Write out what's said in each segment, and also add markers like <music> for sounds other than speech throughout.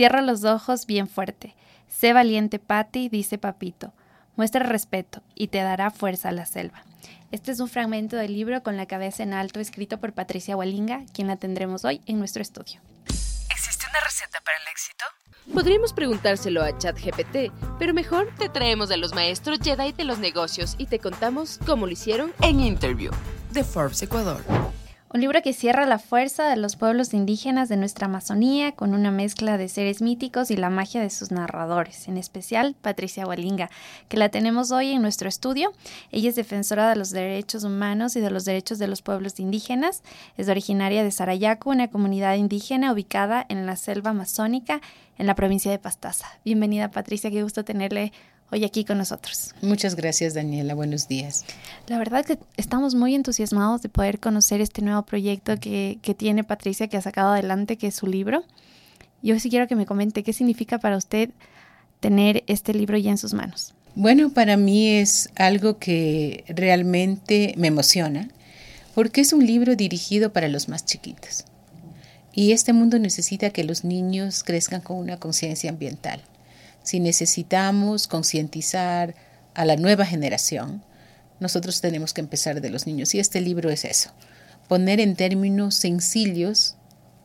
Cierra los ojos bien fuerte. Sé valiente, Patty, dice Papito. Muestra respeto y te dará fuerza a la selva. Este es un fragmento del libro con la cabeza en alto escrito por Patricia Walinga, quien la tendremos hoy en nuestro estudio. ¿Existe una receta para el éxito? Podríamos preguntárselo a ChatGPT, pero mejor te traemos a los maestros Jedi de los negocios y te contamos cómo lo hicieron En Interview, de Forbes Ecuador. Un libro que cierra la fuerza de los pueblos indígenas de nuestra Amazonía con una mezcla de seres míticos y la magia de sus narradores, en especial Patricia Walinga, que la tenemos hoy en nuestro estudio. Ella es defensora de los derechos humanos y de los derechos de los pueblos indígenas. Es originaria de Sarayaco, una comunidad indígena ubicada en la selva amazónica en la provincia de Pastaza. Bienvenida Patricia, qué gusto tenerle hoy aquí con nosotros. Muchas gracias, Daniela. Buenos días. La verdad que estamos muy entusiasmados de poder conocer este nuevo proyecto que, que tiene Patricia, que ha sacado adelante, que es su libro. Yo sí quiero que me comente qué significa para usted tener este libro ya en sus manos. Bueno, para mí es algo que realmente me emociona, porque es un libro dirigido para los más chiquitos. Y este mundo necesita que los niños crezcan con una conciencia ambiental si necesitamos concientizar a la nueva generación, nosotros tenemos que empezar de los niños. Y este libro es eso, poner en términos sencillos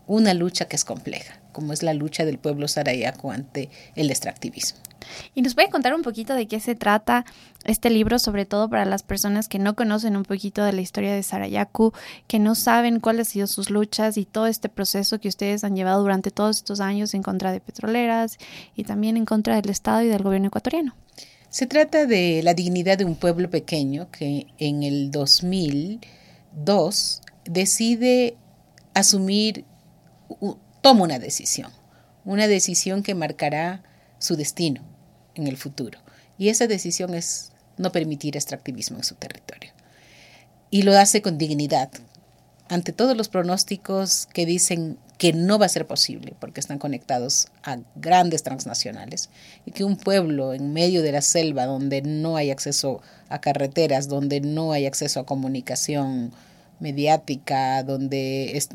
una lucha que es compleja, como es la lucha del pueblo sarayaco ante el extractivismo. Y nos puede contar un poquito de qué se trata este libro, sobre todo para las personas que no conocen un poquito de la historia de Sarayaku, que no saben cuáles han sido sus luchas y todo este proceso que ustedes han llevado durante todos estos años en contra de petroleras y también en contra del Estado y del gobierno ecuatoriano. Se trata de la dignidad de un pueblo pequeño que en el 2002 decide asumir, toma una decisión, una decisión que marcará su destino en el futuro. Y esa decisión es no permitir extractivismo en su territorio. Y lo hace con dignidad, ante todos los pronósticos que dicen que no va a ser posible porque están conectados a grandes transnacionales y que un pueblo en medio de la selva donde no hay acceso a carreteras, donde no hay acceso a comunicación mediática, donde es,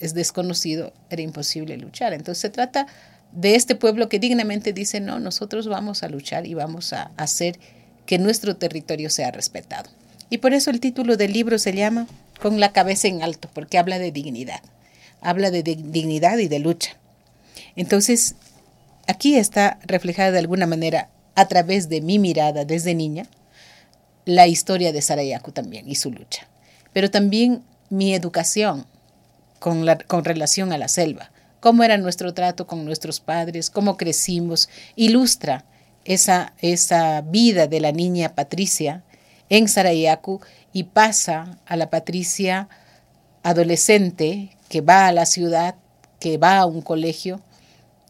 es desconocido, era imposible luchar. Entonces se trata de este pueblo que dignamente dice, no, nosotros vamos a luchar y vamos a hacer que nuestro territorio sea respetado. Y por eso el título del libro se llama Con la cabeza en alto, porque habla de dignidad, habla de dignidad y de lucha. Entonces, aquí está reflejada de alguna manera, a través de mi mirada desde niña, la historia de Sarayaku también y su lucha, pero también mi educación con, la, con relación a la selva, cómo era nuestro trato con nuestros padres, cómo crecimos, ilustra esa, esa vida de la niña Patricia en Sarayaku y pasa a la Patricia adolescente que va a la ciudad, que va a un colegio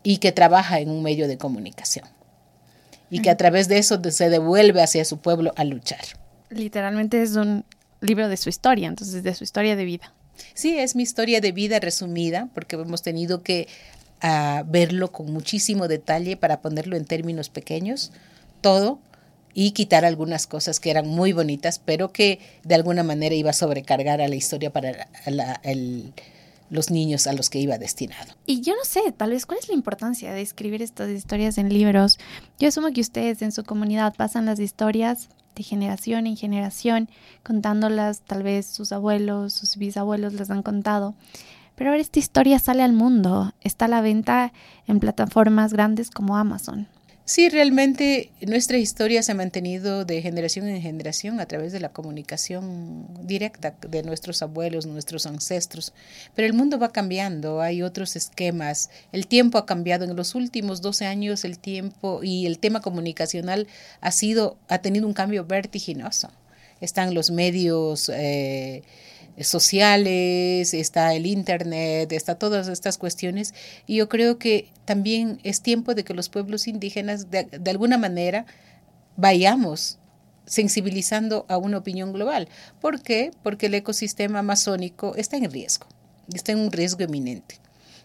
y que trabaja en un medio de comunicación. Y que a través de eso se devuelve hacia su pueblo a luchar. Literalmente es un libro de su historia, entonces de su historia de vida. Sí, es mi historia de vida resumida, porque hemos tenido que uh, verlo con muchísimo detalle para ponerlo en términos pequeños, todo, y quitar algunas cosas que eran muy bonitas, pero que de alguna manera iba a sobrecargar a la historia para la, el, los niños a los que iba destinado. Y yo no sé, tal vez cuál es la importancia de escribir estas historias en libros. Yo asumo que ustedes en su comunidad pasan las historias de generación en generación, contándolas, tal vez sus abuelos, sus bisabuelos les han contado. Pero ahora esta historia sale al mundo, está a la venta en plataformas grandes como Amazon. Sí, realmente nuestra historia se ha mantenido de generación en generación a través de la comunicación directa de nuestros abuelos, nuestros ancestros. Pero el mundo va cambiando, hay otros esquemas, el tiempo ha cambiado. En los últimos 12 años el tiempo y el tema comunicacional ha, sido, ha tenido un cambio vertiginoso. Están los medios... Eh, sociales, está el Internet, está todas estas cuestiones. Y yo creo que también es tiempo de que los pueblos indígenas, de, de alguna manera, vayamos sensibilizando a una opinión global. ¿Por qué? Porque el ecosistema amazónico está en riesgo, está en un riesgo eminente.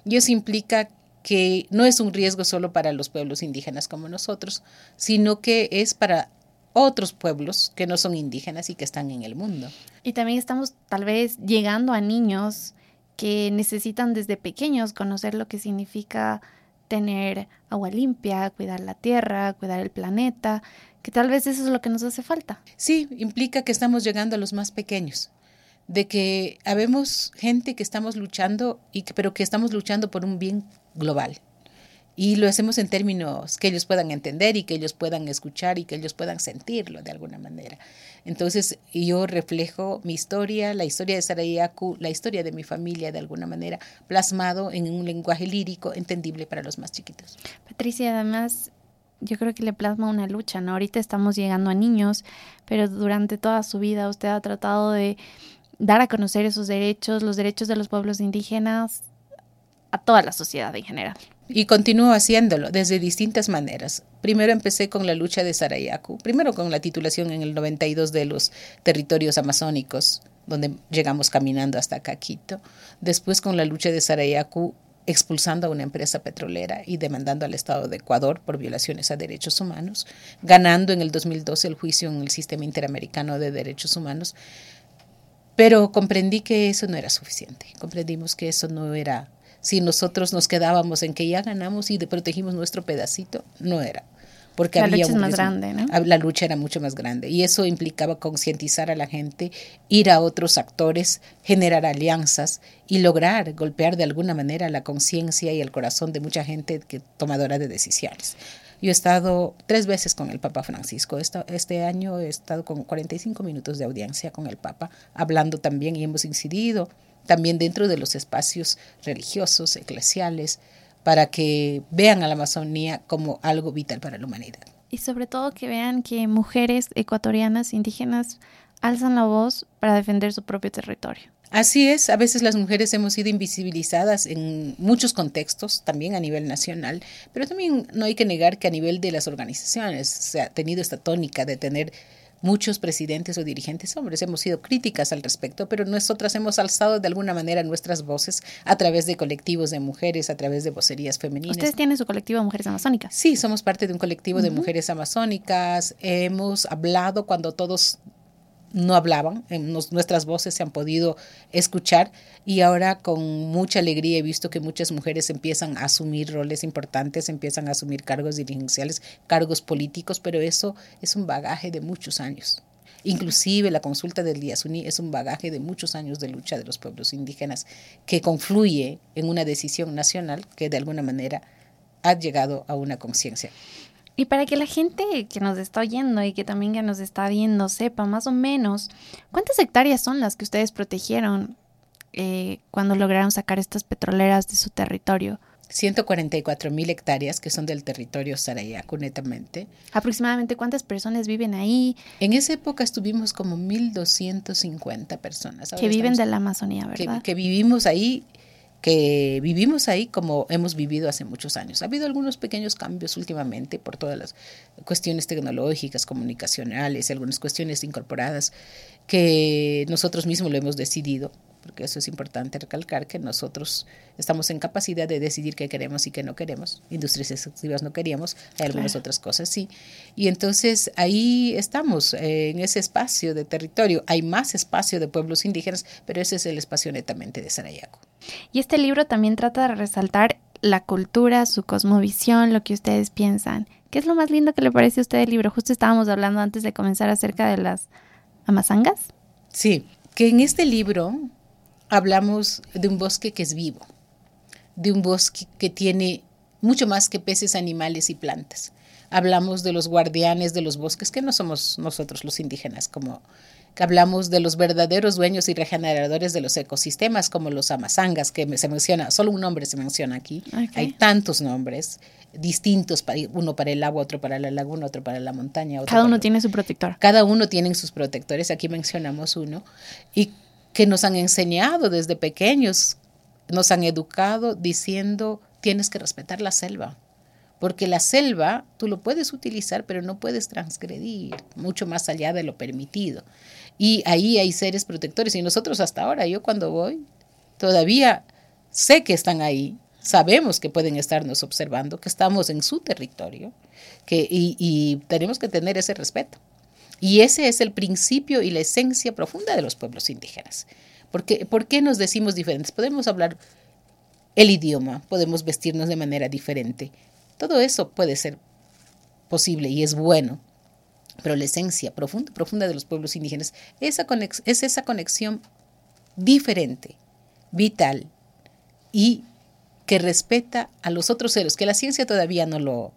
Y eso implica que no es un riesgo solo para los pueblos indígenas como nosotros, sino que es para otros pueblos que no son indígenas y que están en el mundo. Y también estamos tal vez llegando a niños que necesitan desde pequeños conocer lo que significa tener agua limpia, cuidar la tierra, cuidar el planeta, que tal vez eso es lo que nos hace falta. Sí, implica que estamos llegando a los más pequeños, de que habemos gente que estamos luchando, y que, pero que estamos luchando por un bien global. Y lo hacemos en términos que ellos puedan entender y que ellos puedan escuchar y que ellos puedan sentirlo de alguna manera. Entonces yo reflejo mi historia, la historia de Sarayaku, la historia de mi familia de alguna manera, plasmado en un lenguaje lírico entendible para los más chiquitos. Patricia, además yo creo que le plasma una lucha, ¿no? Ahorita estamos llegando a niños, pero durante toda su vida usted ha tratado de dar a conocer esos derechos, los derechos de los pueblos indígenas, a toda la sociedad en general y continúo haciéndolo desde distintas maneras. Primero empecé con la lucha de Sarayaku, primero con la titulación en el 92 de los territorios amazónicos, donde llegamos caminando hasta Caquito. Después con la lucha de Sarayaku, expulsando a una empresa petrolera y demandando al Estado de Ecuador por violaciones a derechos humanos, ganando en el 2012 el juicio en el Sistema Interamericano de Derechos Humanos. Pero comprendí que eso no era suficiente, comprendimos que eso no era si nosotros nos quedábamos en que ya ganamos y protegimos nuestro pedacito, no era. Porque la había lucha es más grande, ¿no? La lucha era mucho más grande y eso implicaba concientizar a la gente, ir a otros actores, generar alianzas y lograr golpear de alguna manera la conciencia y el corazón de mucha gente que tomadora de decisiones. Yo he estado tres veces con el Papa Francisco. Este año he estado con 45 minutos de audiencia con el Papa, hablando también y hemos incidido también dentro de los espacios religiosos, eclesiales, para que vean a la Amazonía como algo vital para la humanidad. Y sobre todo que vean que mujeres ecuatorianas, indígenas, alzan la voz para defender su propio territorio. Así es, a veces las mujeres hemos sido invisibilizadas en muchos contextos, también a nivel nacional, pero también no hay que negar que a nivel de las organizaciones se ha tenido esta tónica de tener Muchos presidentes o dirigentes hombres hemos sido críticas al respecto, pero nosotras hemos alzado de alguna manera nuestras voces a través de colectivos de mujeres, a través de vocerías femeninas. ¿Ustedes tienen su colectivo de mujeres amazónicas? Sí, somos parte de un colectivo de mujeres amazónicas. Hemos hablado cuando todos no hablaban, nuestras voces se han podido escuchar y ahora con mucha alegría he visto que muchas mujeres empiezan a asumir roles importantes, empiezan a asumir cargos dirigenciales, cargos políticos, pero eso es un bagaje de muchos años. Inclusive la consulta del Diasuní es un bagaje de muchos años de lucha de los pueblos indígenas que confluye en una decisión nacional que de alguna manera ha llegado a una conciencia. Y para que la gente que nos está oyendo y que también que nos está viendo sepa más o menos cuántas hectáreas son las que ustedes protegieron eh, cuando lograron sacar estas petroleras de su territorio. 144 mil hectáreas que son del territorio Sarayaku netamente. ¿Aproximadamente cuántas personas viven ahí? En esa época estuvimos como 1.250 personas. que viven de la Amazonía, ¿verdad? que vivimos ahí que vivimos ahí como hemos vivido hace muchos años. Ha habido algunos pequeños cambios últimamente por todas las cuestiones tecnológicas, comunicacionales algunas cuestiones incorporadas que nosotros mismos lo hemos decidido porque eso es importante recalcar que nosotros estamos en capacidad de decidir qué queremos y qué no queremos. Industrias extractivas no queríamos, hay algunas otras cosas sí. Y entonces ahí estamos, eh, en ese espacio de territorio. Hay más espacio de pueblos indígenas, pero ese es el espacio netamente de Sarayaco. Y este libro también trata de resaltar la cultura, su cosmovisión, lo que ustedes piensan. ¿Qué es lo más lindo que le parece a usted el libro? Justo estábamos hablando antes de comenzar acerca de las amazangas. Sí, que en este libro hablamos de un bosque que es vivo, de un bosque que tiene mucho más que peces, animales y plantas. Hablamos de los guardianes de los bosques, que no somos nosotros los indígenas, como hablamos de los verdaderos dueños y regeneradores de los ecosistemas, como los amazangas, que se menciona, solo un nombre se menciona aquí. Hay tantos nombres distintos, uno para el agua, otro para la laguna, otro para la montaña. Cada uno tiene su protector. Cada uno tiene sus protectores, aquí mencionamos uno. Y que nos han enseñado desde pequeños, nos han educado diciendo tienes que respetar la selva, porque la selva tú lo puedes utilizar, pero no puedes transgredir mucho más allá de lo permitido. Y ahí hay seres protectores y nosotros hasta ahora, yo cuando voy, todavía sé que están ahí, sabemos que pueden estarnos observando, que estamos en su territorio, que, y, y tenemos que tener ese respeto. Y ese es el principio y la esencia profunda de los pueblos indígenas. Porque, ¿Por qué nos decimos diferentes? Podemos hablar el idioma, podemos vestirnos de manera diferente. Todo eso puede ser posible y es bueno. Pero la esencia profunda, profunda de los pueblos indígenas esa es esa conexión diferente, vital y que respeta a los otros seres, que la ciencia todavía no lo,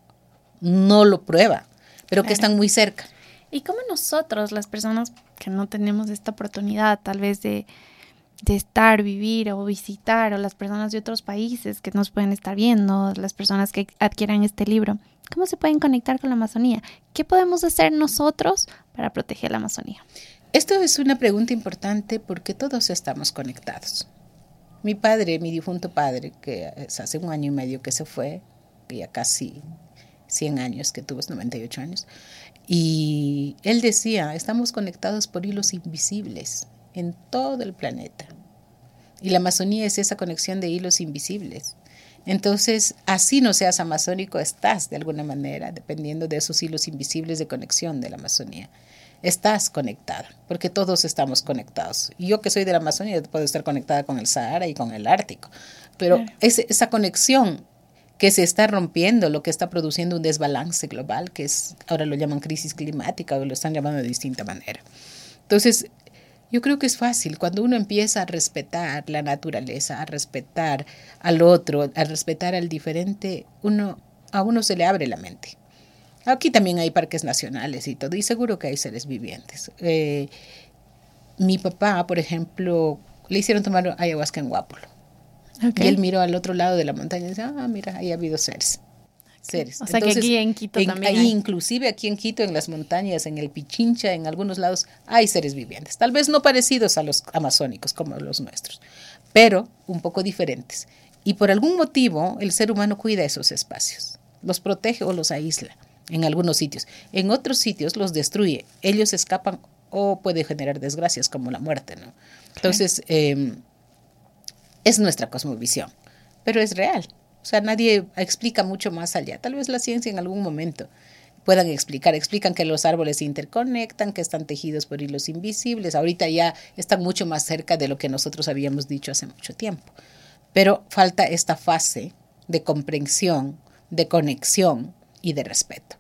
no lo prueba, pero que están muy cerca. ¿Y cómo nosotros, las personas que no tenemos esta oportunidad tal vez de, de estar, vivir o visitar, o las personas de otros países que nos pueden estar viendo, las personas que adquieran este libro, ¿cómo se pueden conectar con la Amazonía? ¿Qué podemos hacer nosotros para proteger la Amazonía? Esto es una pregunta importante porque todos estamos conectados. Mi padre, mi difunto padre, que hace un año y medio que se fue, ya casi 100 años, que tuvo 98 años, y él decía, estamos conectados por hilos invisibles en todo el planeta. Y la Amazonía es esa conexión de hilos invisibles. Entonces, así no seas amazónico, estás de alguna manera, dependiendo de esos hilos invisibles de conexión de la Amazonía. Estás conectada, porque todos estamos conectados. Yo que soy de la Amazonía puedo estar conectada con el Sahara y con el Ártico, pero es, esa conexión que se está rompiendo, lo que está produciendo un desbalance global, que es ahora lo llaman crisis climática o lo están llamando de distinta manera. Entonces, yo creo que es fácil cuando uno empieza a respetar la naturaleza, a respetar al otro, a respetar al diferente, uno a uno se le abre la mente. Aquí también hay parques nacionales y todo, y seguro que hay seres vivientes. Eh, mi papá, por ejemplo, le hicieron tomar ayahuasca en Guápolo. Y él miró al otro lado de la montaña y dice, ah, mira, ahí ha habido seres seres. O sea que aquí en Quito también. Hay. Inclusive aquí en Quito, en las montañas, en el Pichincha, en algunos lados, hay seres vivientes. Tal vez no parecidos a los amazónicos como los nuestros, pero un poco diferentes. Y por algún motivo el ser humano cuida esos espacios, los protege o los aísla en algunos sitios. En otros sitios los destruye. Ellos escapan o puede generar desgracias como la muerte, ¿no? Entonces, em, es nuestra cosmovisión, pero es real. O sea, nadie explica mucho más allá. Tal vez la ciencia en algún momento puedan explicar. Explican que los árboles se interconectan, que están tejidos por hilos invisibles. Ahorita ya están mucho más cerca de lo que nosotros habíamos dicho hace mucho tiempo. Pero falta esta fase de comprensión, de conexión y de respeto.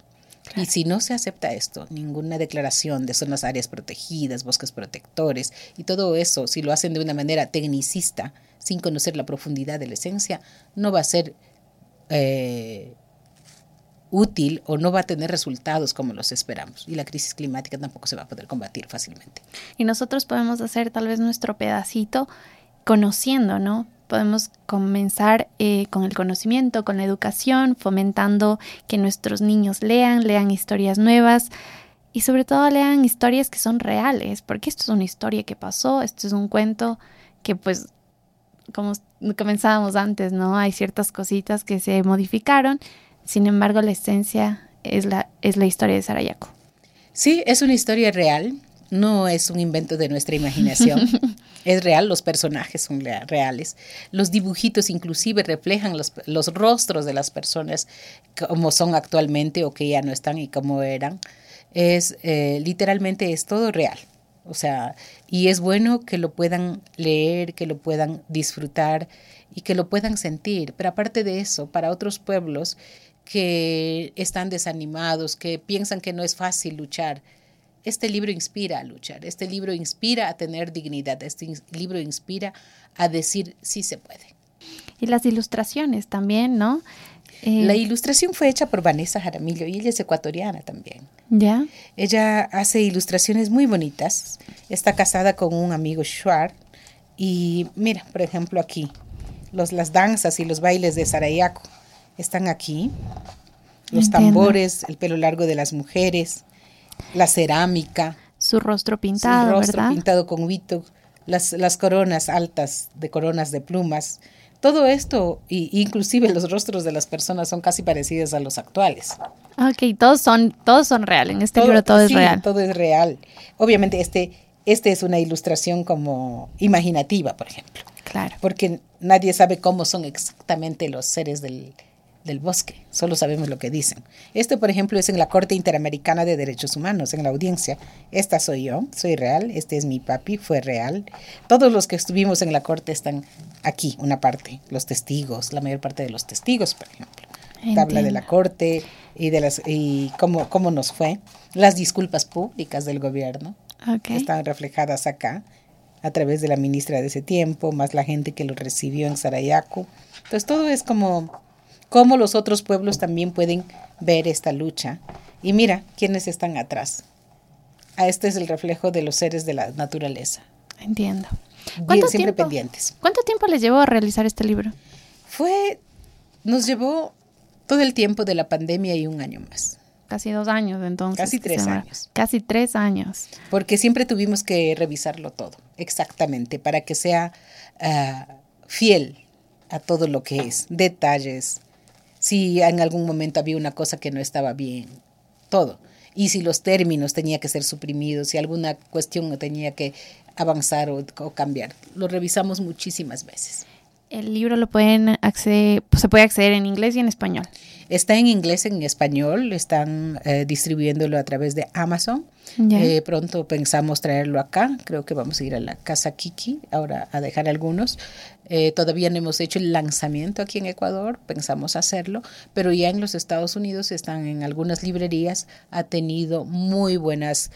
Y si no se acepta esto, ninguna declaración de zonas áreas protegidas, bosques protectores y todo eso, si lo hacen de una manera tecnicista, sin conocer la profundidad de la esencia, no va a ser eh, útil o no va a tener resultados como los esperamos. Y la crisis climática tampoco se va a poder combatir fácilmente. Y nosotros podemos hacer tal vez nuestro pedacito conociendo, ¿no? Podemos comenzar eh, con el conocimiento, con la educación, fomentando que nuestros niños lean, lean historias nuevas y sobre todo lean historias que son reales, porque esto es una historia que pasó, esto es un cuento que pues como comenzábamos antes, ¿no? Hay ciertas cositas que se modificaron, sin embargo la esencia es la, es la historia de Sarayaco. Sí, es una historia real, no es un invento de nuestra imaginación. <laughs> es real, los personajes son reales. Los dibujitos inclusive reflejan los, los, rostros de las personas como son actualmente o que ya no están y como eran. Es eh, literalmente es todo real. O sea, y es bueno que lo puedan leer, que lo puedan disfrutar y que lo puedan sentir. Pero aparte de eso, para otros pueblos que están desanimados, que piensan que no es fácil luchar, este libro inspira a luchar, este libro inspira a tener dignidad, este libro inspira a decir sí se puede. Y las ilustraciones también, ¿no? Eh, la ilustración fue hecha por Vanessa Jaramillo y ella es ecuatoriana también. ¿Ya? Ella hace ilustraciones muy bonitas. Está casada con un amigo Schwartz. Y mira, por ejemplo, aquí, los, las danzas y los bailes de Sarayaco están aquí. Los tambores, el pelo largo de las mujeres, la cerámica. Su rostro pintado, Su rostro ¿verdad? pintado con huito, las, las coronas altas de coronas de plumas todo esto, y, inclusive los rostros de las personas son casi parecidos a los actuales. Ok, todos son, todos son reales. En este libro todo es real. Todo es real. Obviamente, este, este es una ilustración como imaginativa, por ejemplo. Claro. Porque nadie sabe cómo son exactamente los seres del, del bosque, solo sabemos lo que dicen. Este, por ejemplo, es en la Corte Interamericana de Derechos Humanos, en la audiencia. Esta soy yo, soy real, este es mi papi, fue real. Todos los que estuvimos en la Corte están aquí, una parte, los testigos, la mayor parte de los testigos, por ejemplo. Tabla de la Corte y, de las, y cómo, cómo nos fue. Las disculpas públicas del gobierno están reflejadas acá a través de la ministra de ese tiempo, más la gente que lo recibió en Sarayaku. Entonces todo es como cómo los otros pueblos también pueden ver esta lucha. Y mira quiénes están atrás. Ah, este es el reflejo de los seres de la naturaleza. Entiendo. Bien, siempre pendientes. ¿Cuánto tiempo les llevó a realizar este libro? Fue, nos llevó todo el tiempo de la pandemia y un año más. Casi dos años entonces. Casi tres años. Casi tres años. Porque siempre tuvimos que revisarlo todo, exactamente, para que sea uh, fiel a todo lo que es, detalles, si en algún momento había una cosa que no estaba bien, todo. Y si los términos tenían que ser suprimidos, si alguna cuestión tenía que avanzar o, o cambiar. Lo revisamos muchísimas veces. El libro lo pueden acceder, se puede acceder en inglés y en español. Está en inglés, en español, están eh, distribuyéndolo a través de Amazon. Eh, pronto pensamos traerlo acá, creo que vamos a ir a la Casa Kiki ahora a dejar algunos. Eh, todavía no hemos hecho el lanzamiento aquí en Ecuador, pensamos hacerlo, pero ya en los Estados Unidos están en algunas librerías, ha tenido muy buenas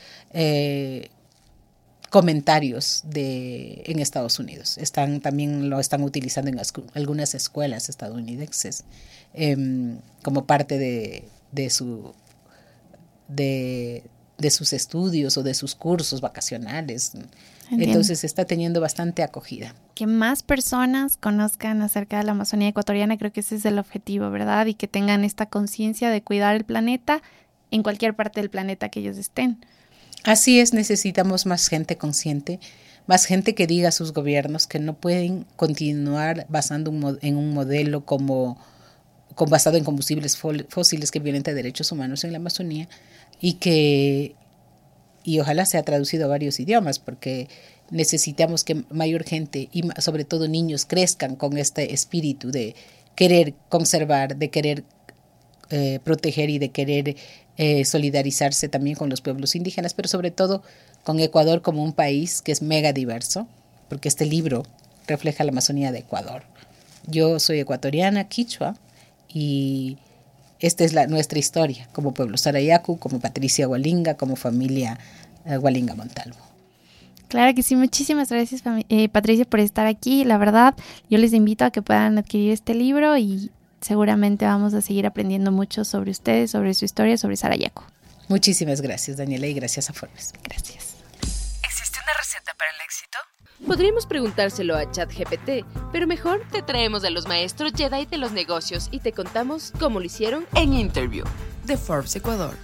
comentarios de en Estados Unidos. Están también lo están utilizando en algunas escuelas estadounidenses. Em, como parte de, de su de, de, sus estudios o de sus cursos vacacionales. Entonces está teniendo bastante acogida. Que más personas conozcan acerca de la Amazonía ecuatoriana, creo que ese es el objetivo, ¿verdad? Y que tengan esta conciencia de cuidar el planeta en cualquier parte del planeta que ellos estén. Así es, necesitamos más gente consciente, más gente que diga a sus gobiernos que no pueden continuar basando en un modelo como con, basado en combustibles fósiles que vienen de derechos humanos en la Amazonía y que y ojalá sea traducido a varios idiomas porque necesitamos que mayor gente y sobre todo niños crezcan con este espíritu de querer conservar, de querer eh, proteger y de querer eh, solidarizarse también con los pueblos indígenas, pero sobre todo con Ecuador como un país que es mega diverso, porque este libro refleja la Amazonía de Ecuador. Yo soy ecuatoriana, quichua, y esta es la, nuestra historia como pueblo Sarayacu, como Patricia Hualinga, como familia Hualinga Montalvo. Claro que sí, muchísimas gracias eh, Patricia por estar aquí. La verdad, yo les invito a que puedan adquirir este libro y seguramente vamos a seguir aprendiendo mucho sobre ustedes, sobre su historia, sobre Sarayacu. Muchísimas gracias Daniela y gracias a Forbes. Gracias. ¿Existe una receta para el éxito? Podríamos preguntárselo a ChatGPT, pero mejor te traemos a los maestros Jedi de los negocios y te contamos cómo lo hicieron en Interview de Forbes Ecuador.